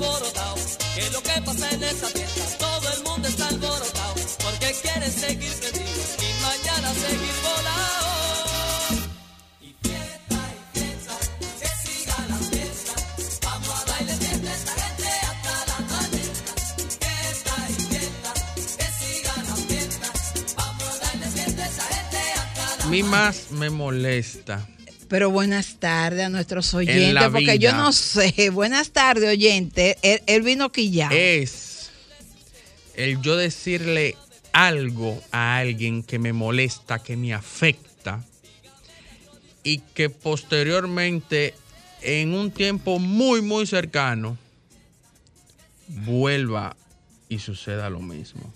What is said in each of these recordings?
Alborotado. ¿Qué es lo que pasa en esta fiesta? Todo el mundo está alborotado. Porque quieren seguir prendidos y mañana seguir que que la A mí más me molesta Pero buenas tardes a nuestros En oyentes, porque yo no sé. Buenas tardes, oyente. Él, él vino aquí ya. es el yo decirle algo a alguien que me molesta, que me afecta y que posteriormente en un tiempo muy muy cercano vuelva y suceda lo mismo.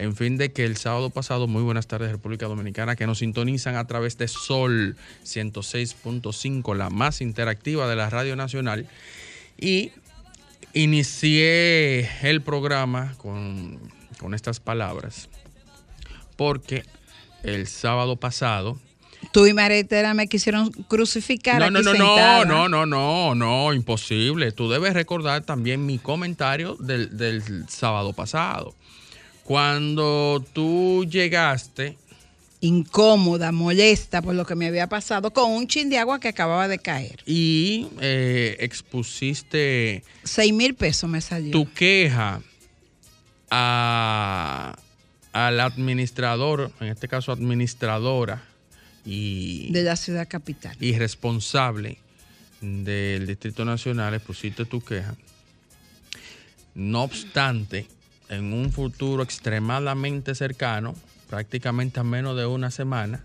En fin, de que el sábado pasado, muy buenas tardes República Dominicana, que nos sintonizan a través de Sol 106.5, la más interactiva de la Radio Nacional. Y inicié el programa con, con estas palabras, porque el sábado pasado... Tú y Maretera me quisieron crucificar. No, aquí no, no, no, sentada. no, no, no, no, imposible. Tú debes recordar también mi comentario del, del sábado pasado. Cuando tú llegaste, Incómoda, molesta por lo que me había pasado con un chin de agua que acababa de caer. y eh, expusiste Seis mil pesos me salió. tu queja a- al administrador, en este caso administradora y, de la ciudad capital. y responsable del Distrito Nacional, expusiste tu queja. No obstante, en un futuro extremadamente cercano, prácticamente a menos de una semana,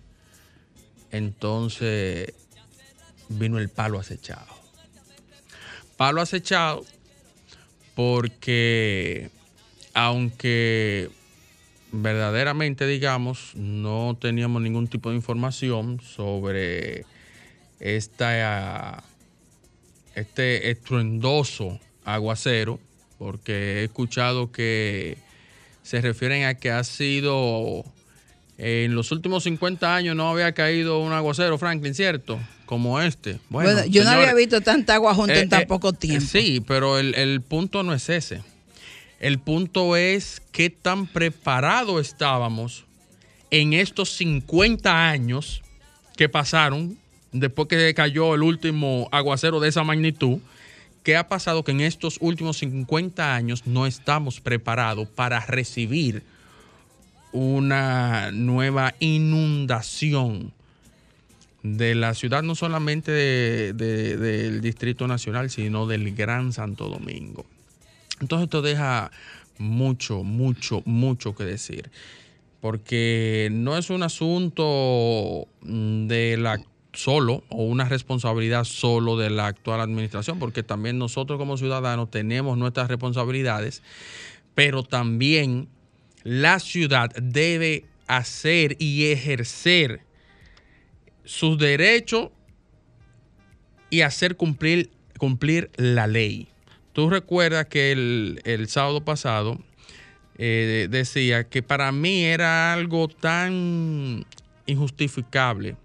entonces vino el palo acechado. Palo acechado porque aunque verdaderamente, digamos, no teníamos ningún tipo de información sobre esta, este estruendoso aguacero, porque he escuchado que se refieren a que ha sido en los últimos 50 años no había caído un aguacero, Franklin, ¿cierto? Como este. Bueno, Bueno, yo no había visto tanta agua junta eh, en tan eh, poco tiempo. Sí, pero el, el punto no es ese. El punto es qué tan preparados estábamos en estos 50 años que pasaron después que cayó el último aguacero de esa magnitud. ¿Qué ha pasado? Que en estos últimos 50 años no estamos preparados para recibir una nueva inundación de la ciudad, no solamente de- de- del Distrito Nacional, sino del Gran Santo Domingo. Entonces esto deja mucho, mucho, mucho que decir. Porque no es un asunto de la solo o una responsabilidad solo de la actual administración, porque también nosotros como ciudadanos tenemos nuestras responsabilidades, pero también la ciudad debe hacer y ejercer sus derechos y hacer cumplir, cumplir la ley. Tú recuerdas que el, el sábado pasado eh, decía que para mí era algo tan injustificable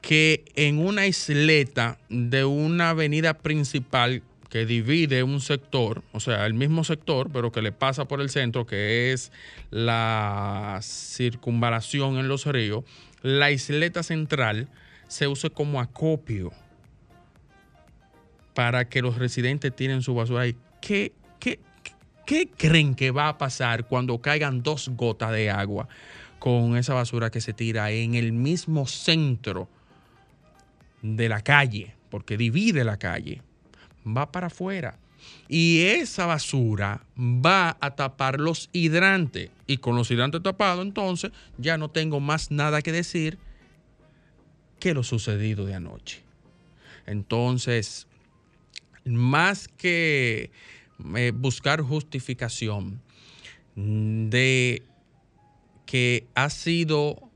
que en una isleta de una avenida principal que divide un sector, o sea, el mismo sector, pero que le pasa por el centro, que es la circunvalación en los ríos, la isleta central se use como acopio para que los residentes tiren su basura. ¿Qué, qué, qué creen que va a pasar cuando caigan dos gotas de agua con esa basura que se tira en el mismo centro de la calle? Porque divide la calle. Va para afuera. Y esa basura va a tapar los hidrantes. Y con los hidrantes tapados, entonces ya no tengo más nada que decir que lo sucedido de anoche. Entonces, más que eh, buscar justificación de que ha sido,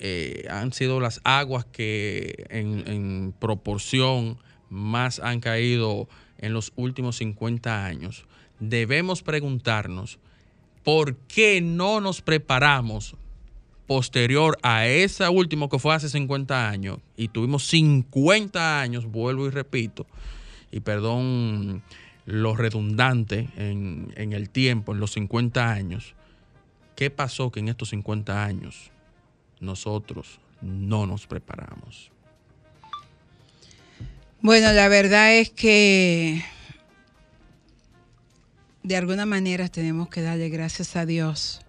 eh, han sido las aguas que en, proporción más han caído en los últimos 50 años, debemos preguntarnos por qué no nos preparamos posterior a esa última que fue hace 50 años y tuvimos 50 años, vuelvo y repito, y perdón lo redundante en, en el tiempo, en los 50 años, ¿qué pasó que en estos 50 años nosotros no nos preparamos? Bueno, la verdad es que de alguna manera tenemos que darle gracias a Dios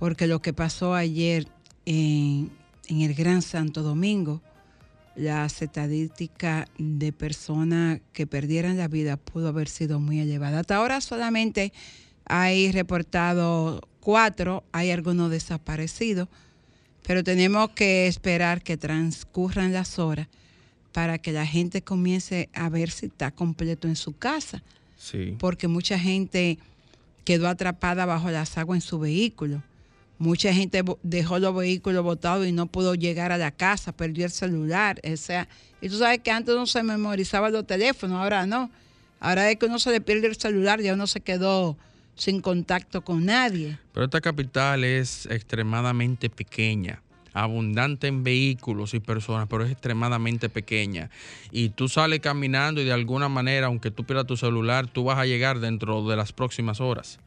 porque lo que pasó ayer en, el Gran Santo Domingo, la estadística de personas que perdieran la vida pudo haber sido muy elevada. Hasta ahora solamente hay reportado cuatro, hay algunos desaparecidos, pero tenemos que esperar que transcurran las horas para que la gente comience a ver si está completo en su casa. Sí. Porque mucha gente quedó atrapada bajo las aguas en su vehículo. Mucha gente dejó los vehículos botados y no pudo llegar a la casa, perdió el celular. O sea, y tú sabes que antes no se memorizaban los teléfonos, ahora no. Ahora es que uno se le pierde el celular, ya uno se quedó sin contacto con nadie. Pero esta capital es extremadamente pequeña, abundante en vehículos y personas, pero es extremadamente pequeña. Y tú sales caminando y de alguna manera, aunque tú pierdas tu celular, tú vas a llegar dentro de las próximas horas.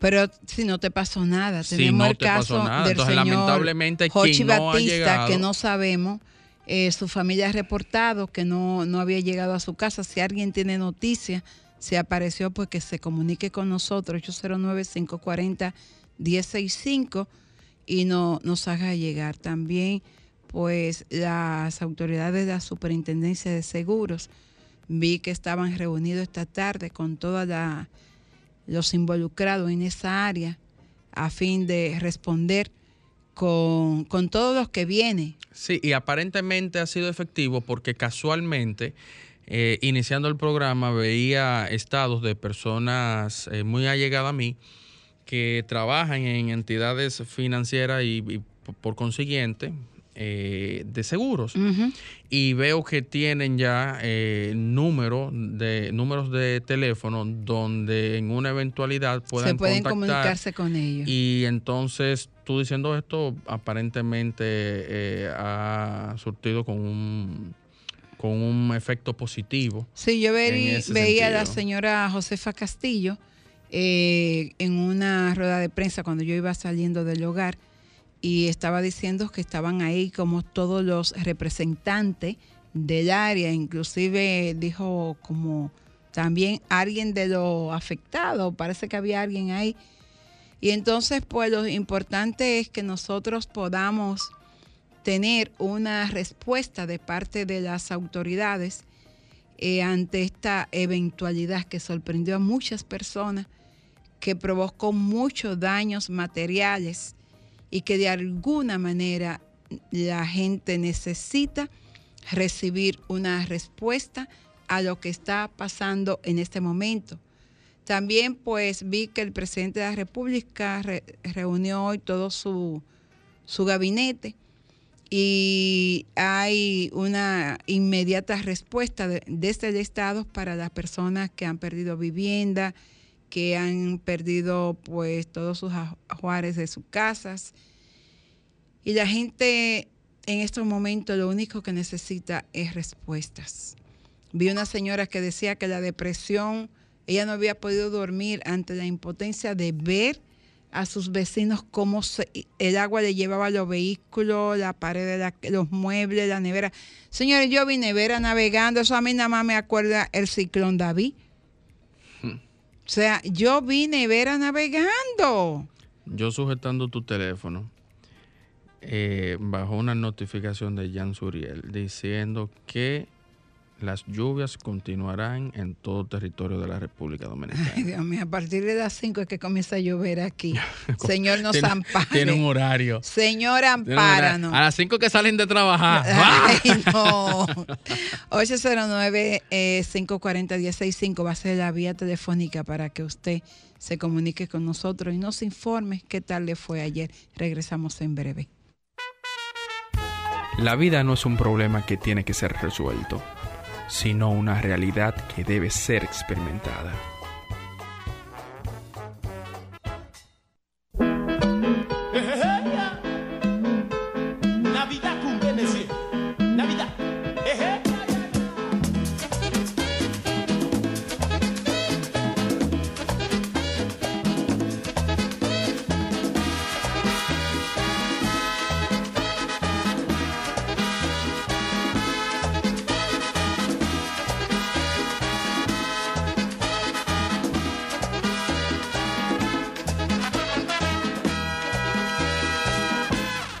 Pero si no te pasó nada, Si tenemos no el te pasó caso nada, del entonces, señor lamentablemente, Jochi ha Batista, llegado- que no sabemos, eh, su familia ha reportado que no, no había llegado a su casa. Si alguien tiene noticia, si apareció, pues que se comunique con nosotros, 809-540-1065, y no, nos haga llegar. También, pues, las autoridades de la Superintendencia de Seguros, vi que estaban reunidos esta tarde con toda la los involucrados en esa área a fin de responder con, con todos los que vienen. Sí, y aparentemente ha sido efectivo porque casualmente, eh, iniciando el programa, veía estados de personas eh, muy allegadas a mí que trabajan en entidades financieras y, por consiguiente eh, de seguros. Y veo que tienen ya eh, números de números de teléfono donde en una eventualidad puedan Se pueden contactar comunicarse con ellos. y entonces tú diciendo esto aparentemente eh, ha surtido con un con un efecto positivo. Sí, yo veía a la señora Josefa Castillo eh, en una rueda de prensa cuando yo iba saliendo del hogar y estaba diciendo que estaban ahí como todos los representantes del área, inclusive dijo como también alguien de lo afectado, parece que había alguien ahí. Y entonces, pues lo importante es que nosotros podamos tener una respuesta de parte de las autoridades eh, ante esta eventualidad que sorprendió a muchas personas, que provocó muchos daños materiales y que de alguna manera la gente necesita recibir una respuesta a lo que está pasando en este momento. También pues vi que el presidente de la República re- reunió hoy todo su, su gabinete y hay una inmediata respuesta de- desde el Estado para las personas que han perdido vivienda, que han perdido pues todos sus ajuares de sus casas. Y la gente en estos momentos lo único que necesita es respuestas. Vi una señora que decía que la depresión, ella no había podido dormir ante la impotencia de ver a sus vecinos cómo se- el agua le llevaba los vehículos, la pared de la- los muebles, la nevera. Señores, yo vi nevera navegando, eso a mí nada más me acuerda el ciclón David. O sea, yo vi nevera navegando. Yo sujetando tu teléfono, eh, bajo una notificación de Jan Suriel diciendo que las lluvias continuarán en todo territorio de la República Dominicana. Ay, Dios mío, a partir de las 5 es que comienza a llover aquí. Señor, nos Tiene- ampare. Tiene un horario. Señor, ampáranos. A las 5 que salen de trabajar. Ay, no. 809-540-165 va a ser la vía telefónica para que usted se comunique con nosotros y nos informe qué tal le fue ayer. Regresamos en breve. La vida no es un problema que tiene que ser resuelto, sino una realidad que debe ser experimentada.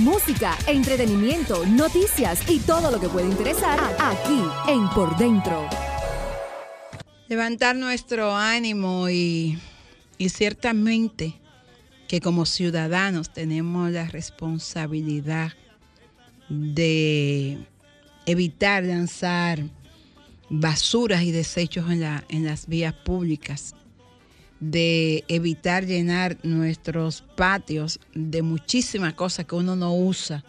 Música, entretenimiento, noticias y todo lo que puede interesar aquí en Por Dentro. levantar nuestro ánimo y, y ciertamente que como ciudadanos tenemos la responsabilidad de evitar lanzar basuras y desechos en, la- en las vías públicas, de evitar llenar nuestros patios de muchísimas cosas que uno no usa.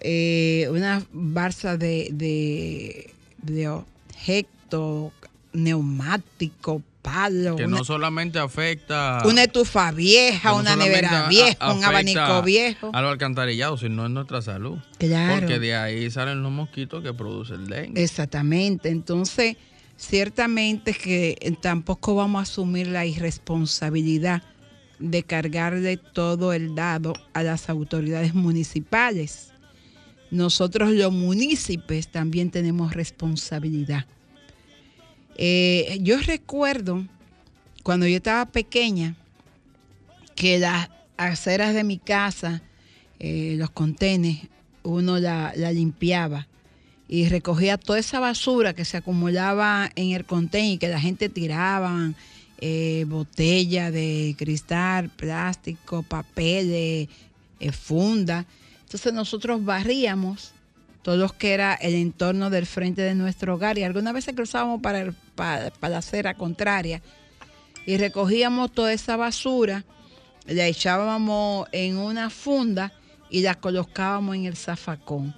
Eh, una barza de, de, de objetos, neumático, palo, Que una, no solamente afecta. una estufa vieja, no una nevera vieja, un abanico viejo. A los alcantarillados, sino en nuestra salud. Claro. Porque de ahí salen los mosquitos que produce el dengue. Exactamente. Entonces, ciertamente que tampoco vamos a asumir la irresponsabilidad de cargarle todo el dado a las autoridades municipales. Nosotros los municipios también tenemos responsabilidad. Eh, yo recuerdo cuando yo estaba pequeña que las aceras de mi casa, eh, los contenes, uno la, la limpiaba y recogía toda esa basura que se acumulaba en el contenedor y que la gente tiraba, eh, botella de cristal, plástico, papel, eh, funda. Entonces nosotros barríamos todo lo que era el entorno del frente de nuestro hogar y algunas veces cruzábamos para, el- para, para la acera contraria y recogíamos toda esa basura, la echábamos en una funda y la colocábamos en el zafacón.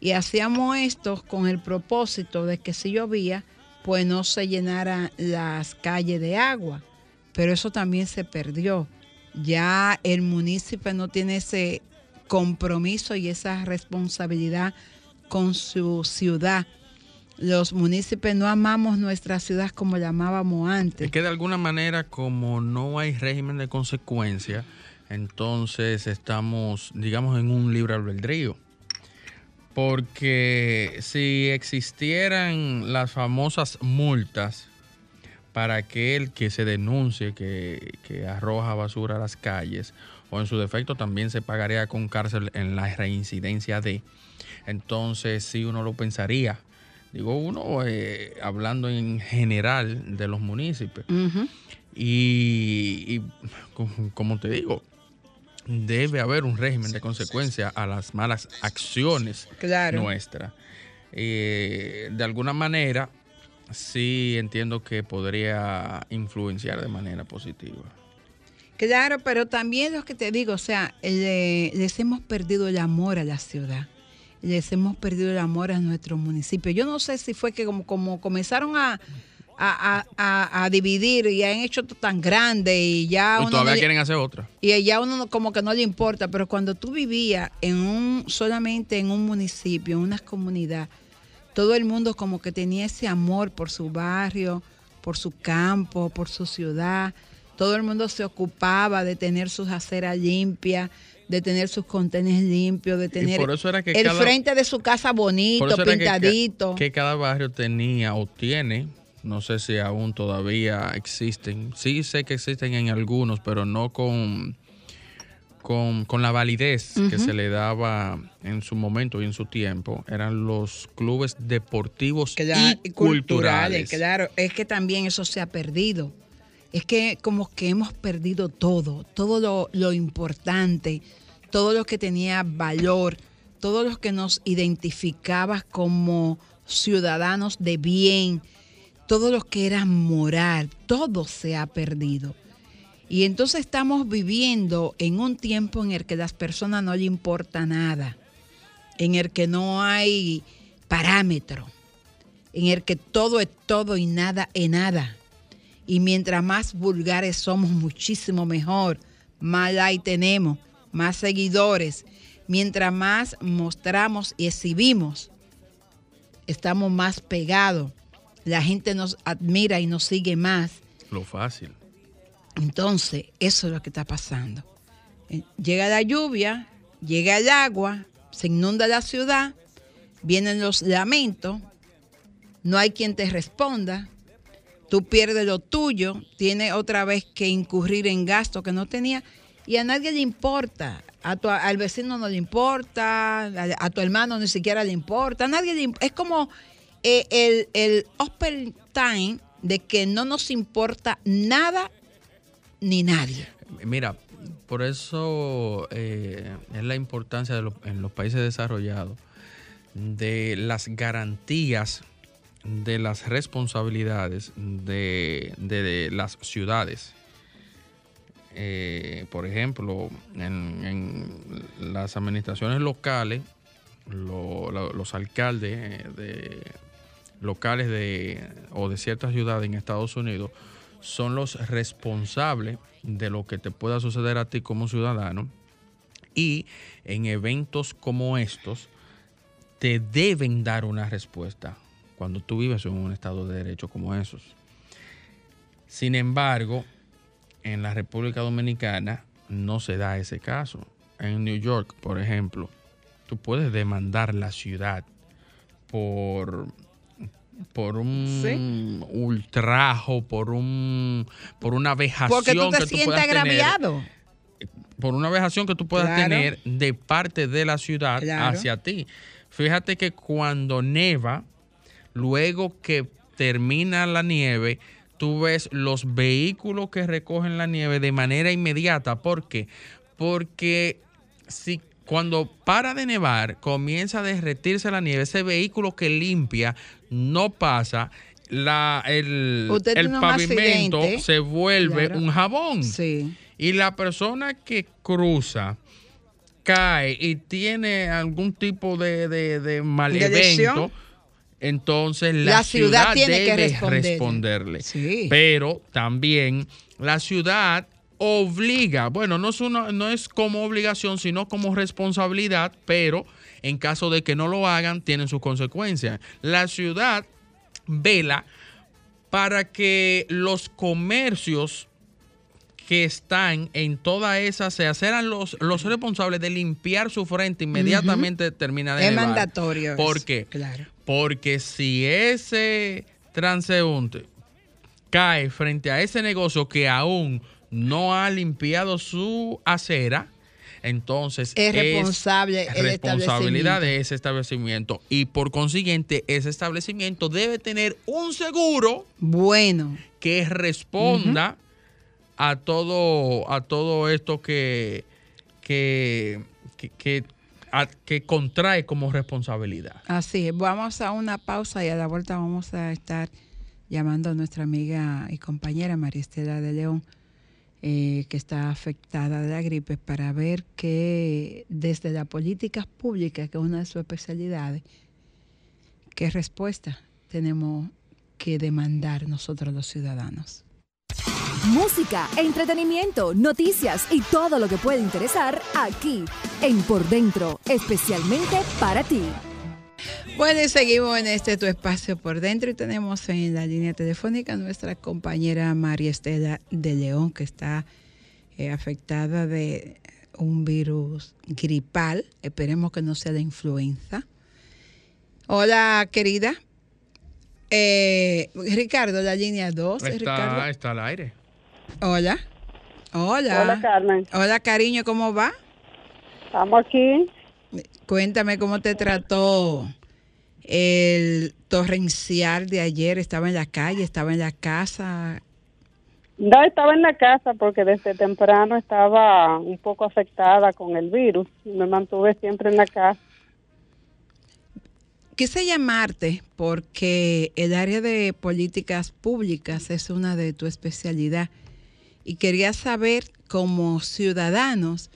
Y hacíamos esto con el propósito de que si llovía, pues no se llenaran las calles de agua. Pero eso también se perdió. Ya el municipio no tiene ese compromiso y esa responsabilidad con su ciudad. Los municipios no amamos nuestra ciudad como la amábamos antes. Es que de alguna manera, como no hay régimen de consecuencia, entonces estamos, digamos, en un libre albedrío. Porque si existieran las famosas multas para aquel que se denuncie que, que arroja basura a las calles, o en su defecto también se pagaría con cárcel en la reincidencia de, entonces sí uno lo pensaría. Digo uno, eh, hablando en general de los municipios. Y, y, co- como te digo, debe haber un régimen de consecuencia a las malas acciones Claro. nuestras. Eh, de alguna manera, sí entiendo que podría influenciar de manera positiva. Claro, pero también lo que te digo, o sea, le- les hemos perdido el amor a la ciudad, les hemos perdido el amor a nuestro municipio. Yo no sé si fue que como, como comenzaron a, a, a- a- dividir y han hecho esto tan grande y ya y uno todavía no- quieren hacer otra. y ya uno no- como que no le importa, pero cuando tú vivías en un solamente en un municipio, en una comunidad, todo el mundo como que tenía ese amor por su barrio, por su campo, por su ciudad. Todo el mundo se ocupaba de tener sus aceras limpias, de tener sus contenes limpios, de tener el cada- frente de su casa bonito, que pintadito. Que, cada barrio tenía o tiene, no sé si aún todavía existen. Sí sé que existen en algunos, pero no con, con, con la validez que se le daba en su momento y en su tiempo. Eran los clubes deportivos Claro, y culturales. Claro, es que también eso se ha perdido. Es que como que hemos perdido todo, todo lo, lo importante, todo lo que tenía valor, todo lo que nos identificaba como ciudadanos de bien, todo lo que era moral, todo se ha perdido. Y entonces estamos viviendo en un tiempo en el que las personas no le importa nada, en el que no hay parámetro, en el que todo es todo y nada es nada. Y mientras más vulgares somos, muchísimo mejor. Más like tenemos, más seguidores. Mientras más mostramos y exhibimos, estamos más pegados. La gente nos admira y nos sigue más. Lo fácil. Entonces, eso es lo que está pasando. Eh, Llega la lluvia, llega el agua, se inunda la ciudad, vienen los lamentos, no hay quien te responda, tú pierdes lo tuyo, tienes otra vez que incurrir en gastos que no tenía y a nadie le importa. A tu- al vecino no le importa, a, a tu hermano ni siquiera le importa, a nadie le Es como eh, el, el open time de que no nos importa nada ni nadie. Mira, por eso eh, es la importancia de los- en los países desarrollados de las garantías de las responsabilidades de, de- las ciudades. Eh, por ejemplo, en, las administraciones locales, lo- lo- los alcaldes de, locales de, o de ciertas ciudades en Estados Unidos son los responsables de lo que te pueda suceder a ti como ciudadano. Y en eventos como estos, te deben dar una respuesta cuando tú vives en un estado de derecho como esos. Sin embargo, en la República Dominicana no se da ese caso. En New York, por ejemplo, tú puedes demandar la ciudad por por un ultrajo, por un por una vejación Porque tú te que tú sientes tener agraviado. por una vejación que tú puedas Claro. tener de parte de la ciudad Claro. hacia ti. Fíjate que cuando neva, luego que termina la nieve, tú ves los vehículos que recogen la nieve de manera inmediata. ¿Por qué? Porque si cuando para de nevar, comienza a derretirse la nieve, ese vehículo que limpia no pasa. La, el, pavimento accidente. se vuelve Claro. un jabón. Sí. Y la persona que cruza cae y tiene algún tipo de, de, de mal De evento, entonces la, La ciudad tiene que debe responderle. responderle. Sí. Pero también la ciudad obliga, bueno, no es, una, no es como obligación, sino como responsabilidad, pero en caso de que no lo hagan, tienen sus consecuencias. La ciudad vela para que los comercios que están en toda esa sea serán los, los responsables de limpiar su frente inmediatamente termina de Es nevar. mandatorio. ¿Por qué? Claro. Porque si ese transeúnte cae frente a ese negocio que aún no ha limpiado su acera, entonces Es responsable responsabilidad de ese establecimiento y por consiguiente ese establecimiento debe tener un seguro Bueno. que responda a todo a todo esto que que, que, que- a- que contrae como responsabilidad. Así es. Vamos a una pausa y a la vuelta vamos a estar llamando a nuestra amiga y compañera María Estela de León, eh, que está afectada de la gripe, para ver que desde las políticas públicas, que es una de sus especialidades, qué respuesta tenemos que demandar nosotros los ciudadanos. Música, entretenimiento, noticias y todo lo que puede interesar aquí en Por Dentro, especialmente para ti. Bueno, y seguimos en este tu espacio por dentro y tenemos en la línea telefónica a nuestra compañera María Estela de León, que está eh, afectada de un virus gripal. Esperemos que no sea la influenza. Hola, querida. Eh, Ricardo, la línea 2. Ricardo. Está, está al aire. Hola. Hola. Hola, Carmen. Hola, cariño, ¿cómo va? Estamos aquí. Cuéntame cómo te trató el torrencial de ayer. Estaba en la calle, estaba en la casa. No, estaba en la casa porque desde temprano estaba un poco afectada con el virus. Me mantuve siempre en la casa. Quise llamarte porque el área de políticas públicas es una de tu especialidad y quería saber como ciudadanos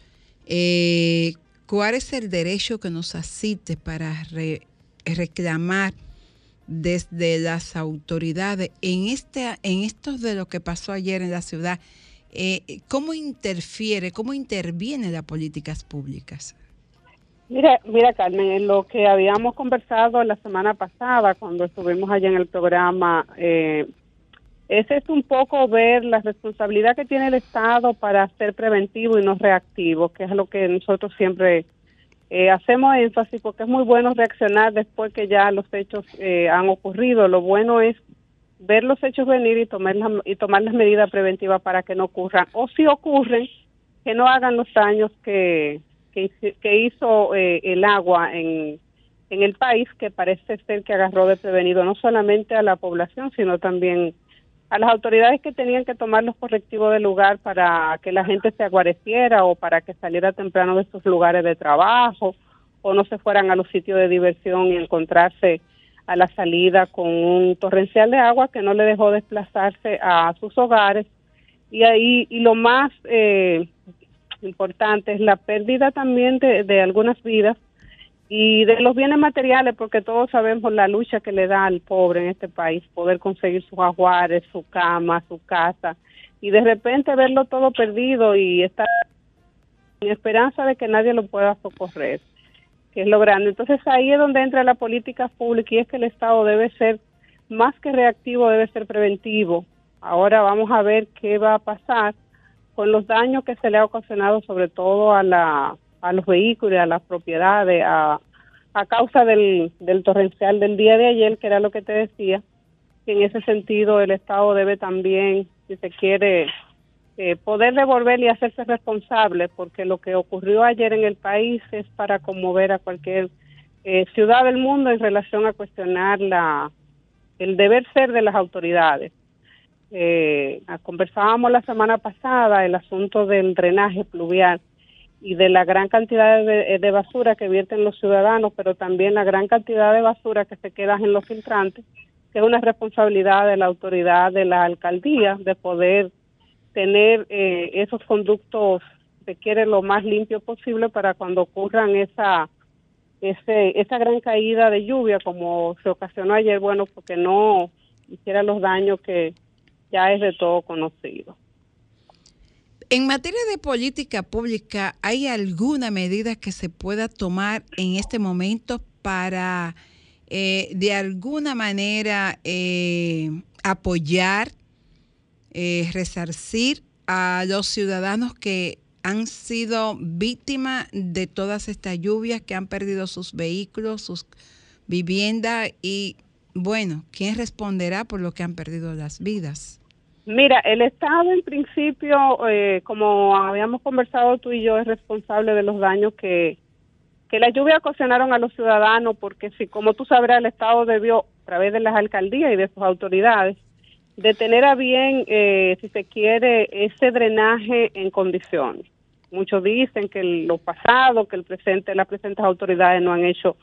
eh, cuál es el derecho que nos asiste para re- reclamar desde las autoridades en este en esto de lo que pasó ayer en la ciudad eh, cómo interfiere cómo interviene las políticas públicas Mira, mira, Carmen, en lo que habíamos conversado la semana pasada cuando estuvimos allá en el programa, eh, ese es un poco ver la responsabilidad que tiene el Estado para ser preventivo y no reactivo, que es lo que nosotros siempre eh, hacemos énfasis, porque es muy bueno reaccionar después que ya los hechos eh, han ocurrido. Lo bueno es ver los hechos venir y tomar, las, y tomar las medidas preventivas para que no ocurran. O si ocurren, que no hagan los daños que, que, hizo eh, el agua en, en el país, que parece ser que agarró de prevenido no solamente a la población, sino también a las autoridades que tenían que tomar los correctivos del lugar para que la gente se aguareciera o para que saliera temprano de sus lugares de trabajo o no se fueran a los sitios de diversión y encontrarse a la salida con un torrencial de agua que no le dejó desplazarse a sus hogares. Y ahí, y lo más eh, importante es la pérdida también de, de algunas vidas y de los bienes materiales, porque todos sabemos la lucha que le da al pobre en este país, poder conseguir sus ajuares, su cama, su casa, y de repente verlo todo perdido y estar en esperanza de que nadie lo pueda socorrer, que es lo grande. Entonces ahí es donde entra la política pública y es que el Estado debe ser más que reactivo, debe ser preventivo. Ahora vamos a ver qué va a pasar con los daños que se le ha ocasionado sobre todo a la a los vehículos, a las propiedades, a, a causa del, del torrencial del día de ayer, que era lo que te decía, en ese sentido el Estado debe también, si se quiere, eh, poder devolver y hacerse responsable, porque lo que ocurrió ayer en el país es para conmover a cualquier eh, ciudad del mundo en relación a cuestionar la el deber ser de las autoridades. Eh, conversábamos la semana pasada el asunto del drenaje pluvial y de la gran cantidad de, de, basura que vierten los ciudadanos, pero también la gran cantidad de basura que se queda en los filtrantes, que es una responsabilidad de la autoridad de la alcaldía de poder tener eh, esos conductos, se quiere lo más limpio posible para cuando ocurran esa ese, esa gran caída de lluvia como se ocasionó ayer, bueno, porque no hiciera los daños que ya es de todo conocido. En materia de política pública, ¿hay alguna medida que se pueda tomar en este momento para eh, de alguna manera eh, apoyar, eh, resarcir a los ciudadanos que han sido víctimas de todas estas lluvias, que han perdido sus vehículos, sus viviendas y, bueno, ¿quién responderá por lo que han perdido las vidas? Mira, el Estado en principio, eh, como habíamos conversado tú y yo, es responsable de los daños que, que la lluvia ocasionaron a los ciudadanos, porque si, como tú sabrás, el Estado debió, a través de las alcaldías y de sus autoridades, de tener a bien, eh, si se quiere, ese drenaje en condiciones. Muchos dicen que lo pasado, que el presente, las presentes autoridades no han hecho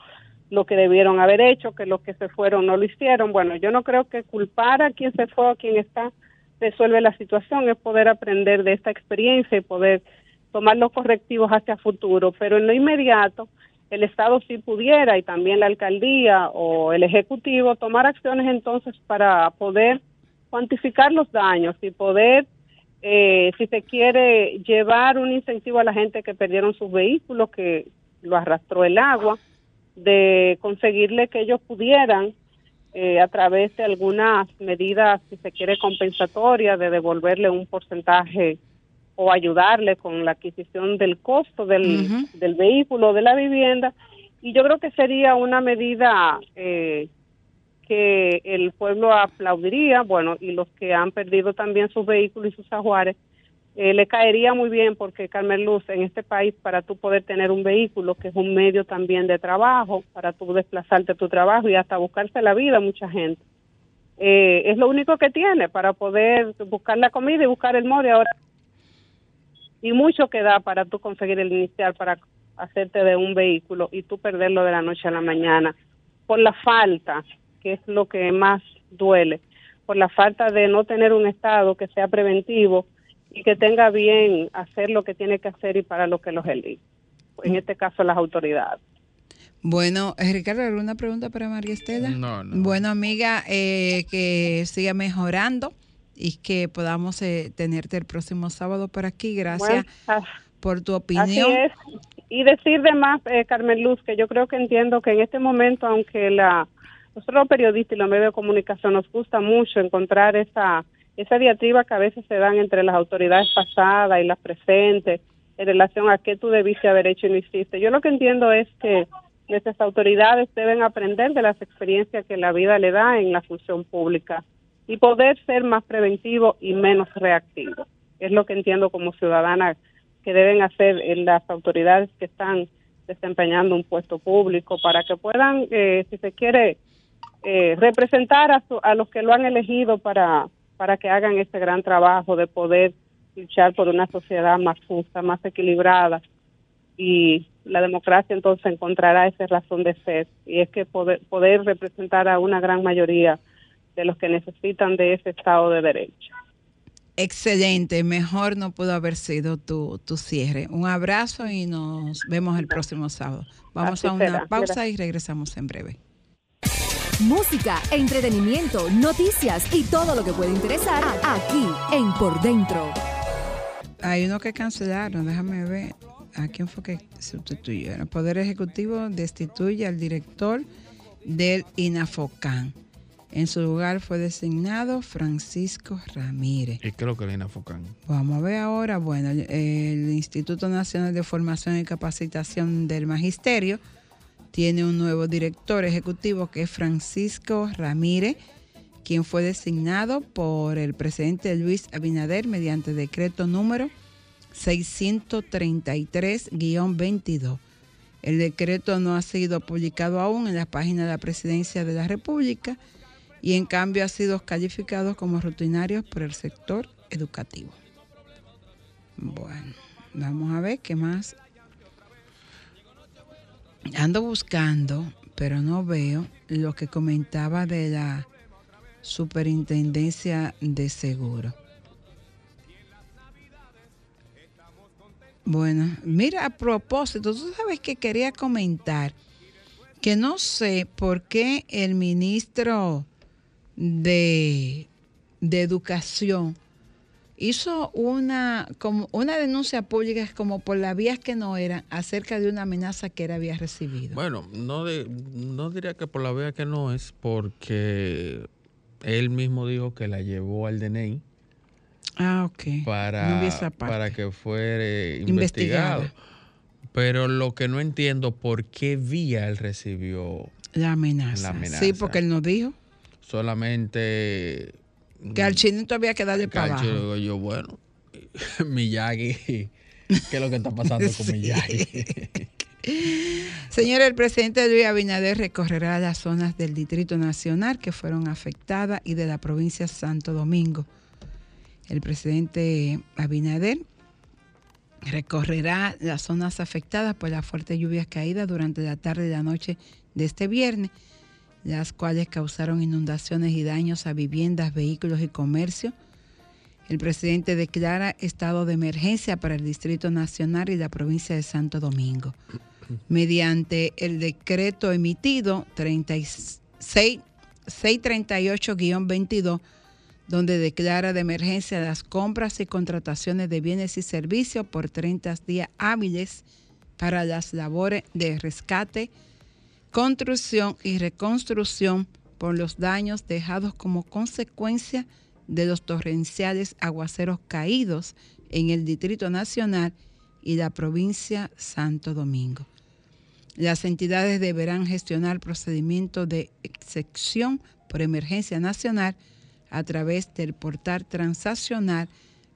lo que debieron haber hecho, que los que se fueron no lo hicieron. Bueno, yo no creo que culpar a quien se fue o a quien está resuelve la situación, es poder aprender de esta experiencia y poder tomar los correctivos hacia futuro, pero en lo inmediato el Estado sí pudiera y también la alcaldía o el Ejecutivo tomar acciones entonces para poder cuantificar los daños y poder, eh, si se quiere, llevar un incentivo a la gente que perdieron sus vehículos, que lo arrastró el agua, de conseguirle que ellos pudieran eh, a través de algunas medidas, si se quiere, compensatorias, de devolverle un porcentaje o ayudarle con la adquisición del costo del, del vehículo, de la vivienda. Y yo creo que sería una medida eh, que el pueblo aplaudiría, bueno, y los que han perdido también sus vehículos y sus ajuares, eh, le caería muy bien porque Carmen Luz, en este país, para tú poder tener un vehículo, que es un medio también de trabajo, para tú desplazarte a tu trabajo y hasta buscarse la vida mucha gente, eh, es lo único que tiene para poder buscar la comida y buscar el modo ahora. Y mucho que da para tú conseguir el inicial para hacerte de un vehículo y tú perderlo de la noche a la mañana por la falta, que es lo que más duele, por la falta de no tener un estado que sea preventivo y que tenga bien hacer lo que tiene que hacer y para lo que los elige. En este caso, las autoridades. Bueno, eh, Ricardo, ¿alguna pregunta para María Estela? No, no. Bueno, amiga, eh, que siga mejorando y que podamos eh, tenerte el próximo sábado por aquí. Gracias bueno, por tu opinión. Así es. Y decir de más, eh, Carmen Luz, que yo creo que entiendo que en este momento, aunque la nosotros los periodistas y los medios de comunicación nos gusta mucho encontrar esa esa diatriba que a veces se dan entre las autoridades pasadas y las presentes en relación a qué tú debiste haber hecho y no hiciste. Yo lo que entiendo es que nuestras autoridades deben aprender de las experiencias que la vida le da en la función pública y poder ser más preventivo y menos reactivo. Es lo que entiendo como ciudadana que deben hacer en las autoridades que están desempeñando un puesto público para que puedan, eh, si se quiere, eh, representar a, su, a los que lo han elegido para para que hagan este gran trabajo de poder luchar por una sociedad más justa, más equilibrada y la democracia entonces encontrará esa razón de ser y es que poder, poder representar a una gran mayoría de los que necesitan de ese Estado de Derecho. Excelente, mejor no pudo haber sido tu, tu cierre. Un abrazo y nos vemos el próximo sábado. Vamos Así a una será. pausa Gracias. y regresamos en breve. Música, entretenimiento, noticias y todo lo que puede interesar aquí en Por Dentro. Hay uno que cancelaron, déjame ver. ¿A quién fue que sustituyeron? El Poder Ejecutivo destituye al director del INAFOCAN. En su lugar fue designado Francisco Ramírez. ¿Y lo que le enfocan? Vamos a ver ahora, bueno, el, el Instituto Nacional de Formación y Capacitación del Magisterio tiene un nuevo director ejecutivo que es Francisco Ramírez, quien fue designado por el presidente Luis Abinader mediante decreto número 633-22. El decreto no ha sido publicado aún en la página de la Presidencia de la República y en cambio ha sido calificado como rutinarios por el sector educativo. Bueno, vamos a ver qué más. Ando buscando, pero no veo lo que comentaba de la superintendencia de seguro. Bueno, mira, a propósito, tú sabes que quería comentar que no sé por qué el ministro de, de Educación hizo una, como una denuncia pública como por las vías que no eran acerca de una amenaza que él había recibido. Bueno, no, de, no diría que por la vía que no es, porque él mismo dijo que la llevó al DNI Ah, ok. para, No para que fuera Investigado. investigado. Pero lo que no entiendo, ¿por qué vía él recibió La amenaza. La amenaza. Sí, porque él nos dijo solamente que al chinito había que darle para abajo. yo, bueno, Miyagi, ¿qué es lo que está pasando con. Miyagi? Señor, el presidente Luis Abinader recorrerá las zonas del Distrito Nacional que fueron afectadas y de la provincia de Santo Domingo. El presidente Abinader recorrerá las zonas afectadas por las fuertes lluvias caídas durante la tarde y la noche de este viernes, las cuales causaron inundaciones y daños a viviendas, vehículos y comercio. El presidente declara estado de emergencia para el Distrito Nacional y la provincia de Santo Domingo mediante el decreto emitido 36 638-22, donde declara de emergencia las compras y contrataciones de bienes y servicios por 30 días hábiles para las labores de rescate, construcción y reconstrucción por los daños dejados como consecuencia de los torrenciales aguaceros caídos en el Distrito Nacional y la provincia Santo Domingo. Las entidades deberán gestionar procedimientos de excepción por emergencia nacional a través del portal transaccional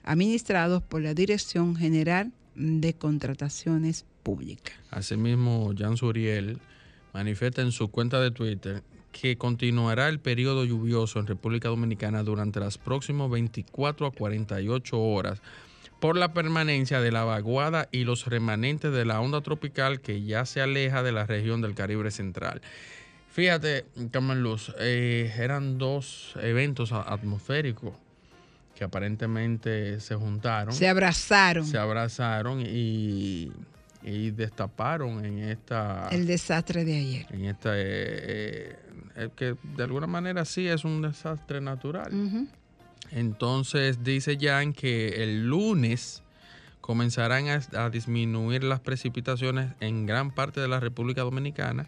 administrados por la Dirección General de Contrataciones Públicas. Asimismo, Jan Suriel manifiesta en su cuenta de Twitter que continuará el periodo lluvioso en República Dominicana durante las próximas 24 a 48 horas por la permanencia de la vaguada y los remanentes de la onda tropical que ya se aleja de la región del Caribe Central. Fíjate, Carmen Luz, eh, eran dos eventos atmosféricos que aparentemente se juntaron. Se abrazaron. Se abrazaron y, y destaparon en esta... El desastre de ayer. En esta... eh, eh, que de alguna manera sí es un desastre natural. Entonces dice Jan que el lunes comenzarán a, a disminuir las precipitaciones en gran parte de la República Dominicana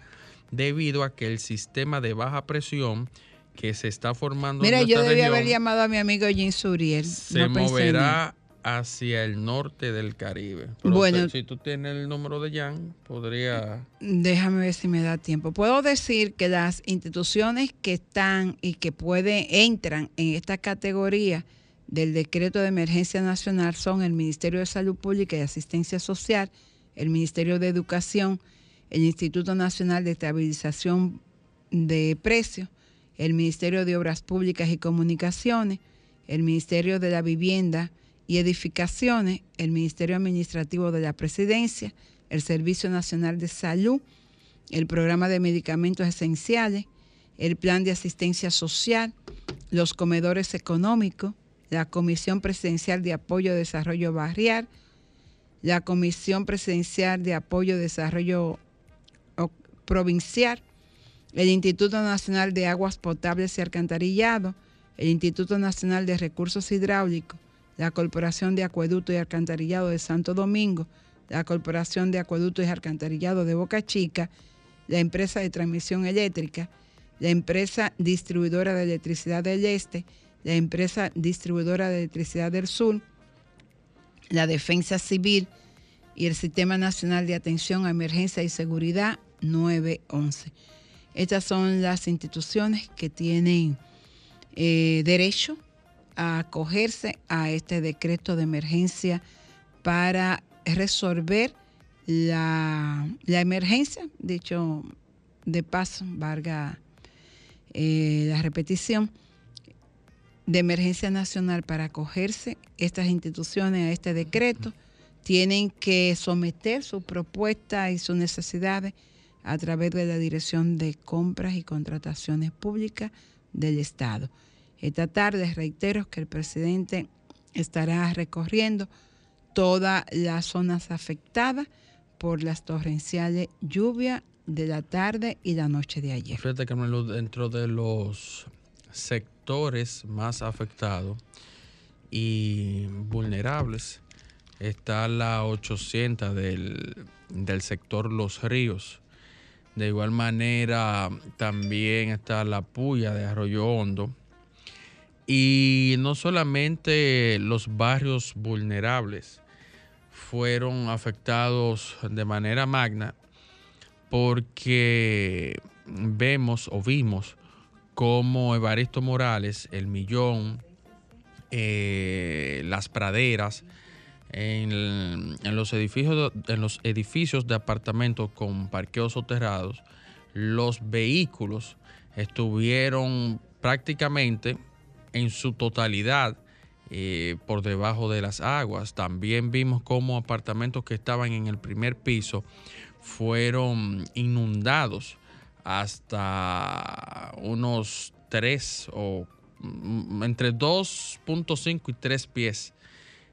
debido a que el sistema de baja presión que se está formando Mira, en yo nuestra debí región haber llamado a mi amigo Jim Suriel. se No moverá hacia el norte del Caribe. Pero Bueno. usted, si tú tienes el número de Jan, podría... Déjame ver si me da tiempo. Puedo decir que las instituciones que están y que pueden, entran en esta categoría del decreto de emergencia nacional son el Ministerio de Salud Pública y Asistencia Social, el Ministerio de Educación, el Instituto Nacional de Estabilización de Precios, el Ministerio de Obras Públicas y Comunicaciones, el Ministerio de la Vivienda y Edificaciones, el Ministerio Administrativo de la Presidencia, el Servicio Nacional de Salud, el Programa de Medicamentos Esenciales, el Plan de Asistencia Social, los comedores económicos, la Comisión Presidencial de Apoyo a Desarrollo Barrial, la Comisión Presidencial de Apoyo a Desarrollo Provincial, el Instituto Nacional de Aguas Potables y Alcantarillado, el Instituto Nacional de Recursos Hidráulicos, la Corporación de Acueducto y Alcantarillado de Santo Domingo, la Corporación de Acueducto y Alcantarillado de Boca Chica, la empresa de transmisión eléctrica, la empresa distribuidora de electricidad del Este, la empresa distribuidora de electricidad del Sur, la Defensa Civil y el Sistema Nacional de Atención a Emergencia y Seguridad 911. Estas son las instituciones que tienen eh, derecho a acogerse a este decreto de emergencia para resolver la, la emergencia, dicho de paso, valga eh, la repetición, de emergencia nacional para acogerse estas instituciones a este decreto, tienen que someter sus propuestas y sus necesidades a través de la Dirección de Compras y Contrataciones Públicas del Estado. Esta tarde reitero que el presidente estará recorriendo todas las zonas afectadas por las torrenciales lluvias de la tarde y la noche de ayer. Fíjate, Carmelo, dentro de los sectores más afectados y vulnerables está la 800 del, del sector Los Ríos. De igual manera, también está la Puya de Arroyo Hondo. Y no solamente los barrios vulnerables fueron afectados de manera magna, porque vemos o vimos como Evaristo Morales, El Millón, eh, Las Praderas, en, en los edificios, en los edificios de apartamentos con parqueos soterrados, los vehículos estuvieron prácticamente en su totalidad eh, por debajo de las aguas. También vimos cómo apartamentos que estaban en el primer piso fueron inundados hasta unos 3 o mm, entre 2.5 y 3 pies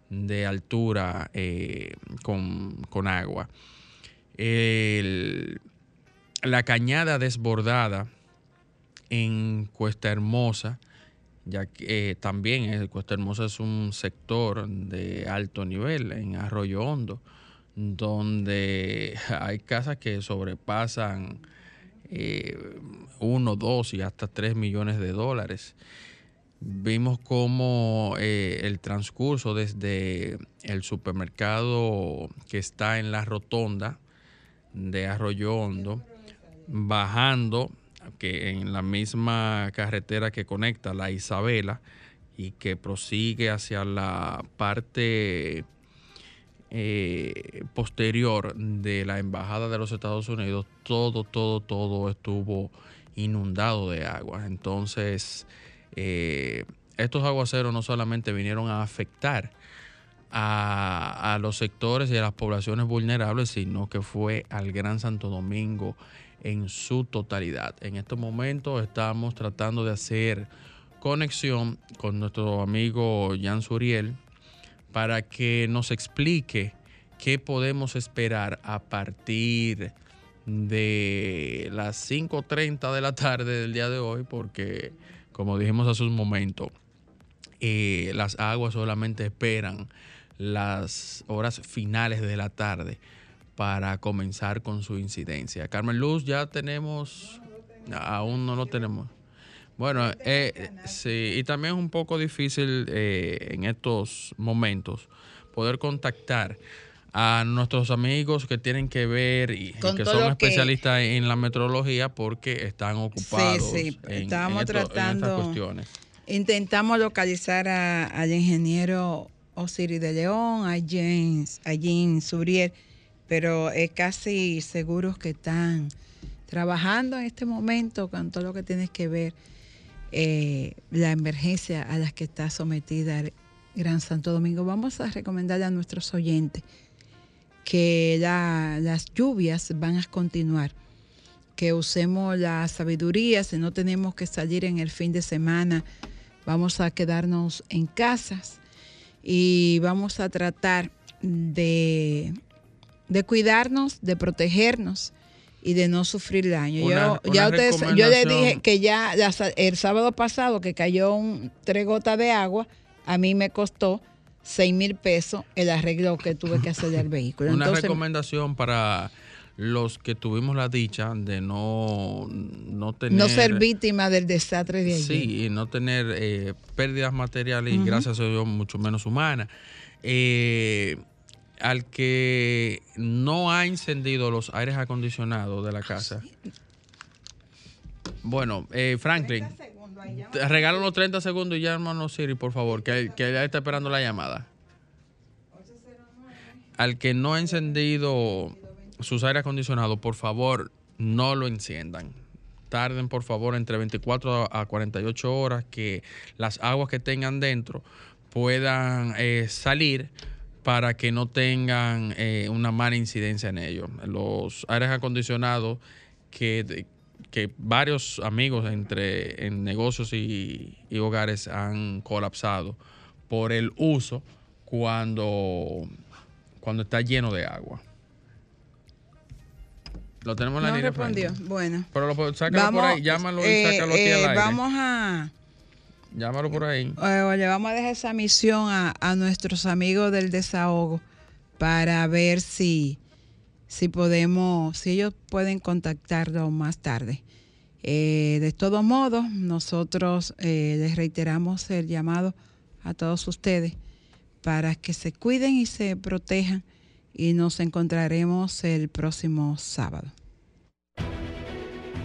de altura eh, con, con agua. La cañada desbordada en Cuesta Hermosa, ya que eh, también eh, Cuesta Hermosa es un sector de alto nivel en Arroyo Hondo, donde hay casas que sobrepasan eh, uno, dos y hasta tres millones de dólares. Vimos cómo eh, el transcurso desde el supermercado que está en la rotonda de Arroyo Hondo, bajando, que en la misma carretera que conecta la Isabela y que prosigue hacia la parte eh, posterior de la embajada de los Estados Unidos, todo, todo, todo estuvo inundado de agua. Entonces, eh, estos aguaceros no solamente vinieron a afectar a, a los sectores y a las poblaciones vulnerables, sino que fue al Gran Santo Domingo en su totalidad. En estos momentos estamos tratando de hacer conexión con nuestro amigo Jan Suriel para que nos explique qué podemos esperar a partir de las 5.30 de la tarde del día de hoy, porque como dijimos hace un momento, eh, las aguas solamente esperan las horas finales de la tarde para comenzar con su incidencia. Carmen Luz, ya tenemos, aún no lo tenemos. Bueno, eh, sí, y también es un poco difícil eh, en estos momentos poder contactar a nuestros amigos que tienen que ver y, Con que son que- especialistas en la metrología porque están ocupados sí, en- en, estábamos esto- en estas tratando- cuestiones. Intentamos localizar a- al ingeniero Osiris de León, a James, a Jean Suriel, pero es casi seguros que están trabajando en este momento con todo lo que tiene que ver eh, la emergencia a la que está sometida el Gran Santo Domingo. Vamos a recomendarle a nuestros oyentes que la- las lluvias van a continuar, que usemos la sabiduría, si no tenemos que salir en el fin de semana, vamos a quedarnos en casas y vamos a tratar de, de cuidarnos, de protegernos y de no sufrir daño. Una- yo, una ya ustedes, yo les dije que ya el sábado pasado que cayó un, tres gotas de agua, a mí me costó seis mil pesos el arreglo que tuve que hacer del vehículo. Una Entonces, recomendación para los que tuvimos la dicha de no, no tener... no ser víctima del desastre de ayer. Sí, y no tener eh, pérdidas materiales y gracias a Dios mucho menos humanas. Eh, al que no ha encendido los aires acondicionados de la casa. Bueno, eh, Franklin, te regalo los 30 segundos y ya, hermano Siri, por favor, que, que ya está esperando la llamada. Al que no ha encendido sus aires acondicionados, por favor, no lo enciendan. Tarden, por favor, entre 24 a 48 horas que las aguas que tengan dentro puedan eh, salir para que no tengan eh, una mala incidencia en ellos. Los aires acondicionados que, que varios amigos entre en negocios y, y hogares han colapsado por el uso cuando, cuando está lleno de agua. Lo tenemos en la No línea. respondió. Bueno. Pero lo, puedo- sácalo por ahí, llámalo y eh, sácalo aquí eh, al aire. Vamos a, Llámalo por ahí. eh, vamos a dejar esa misión a, a nuestros amigos del desahogo para ver si, si podemos, si ellos pueden contactarlo más tarde. Eh, de todos modos, nosotros eh, les reiteramos el llamado a todos ustedes para que se cuiden y se protejan y nos encontraremos el próximo sábado.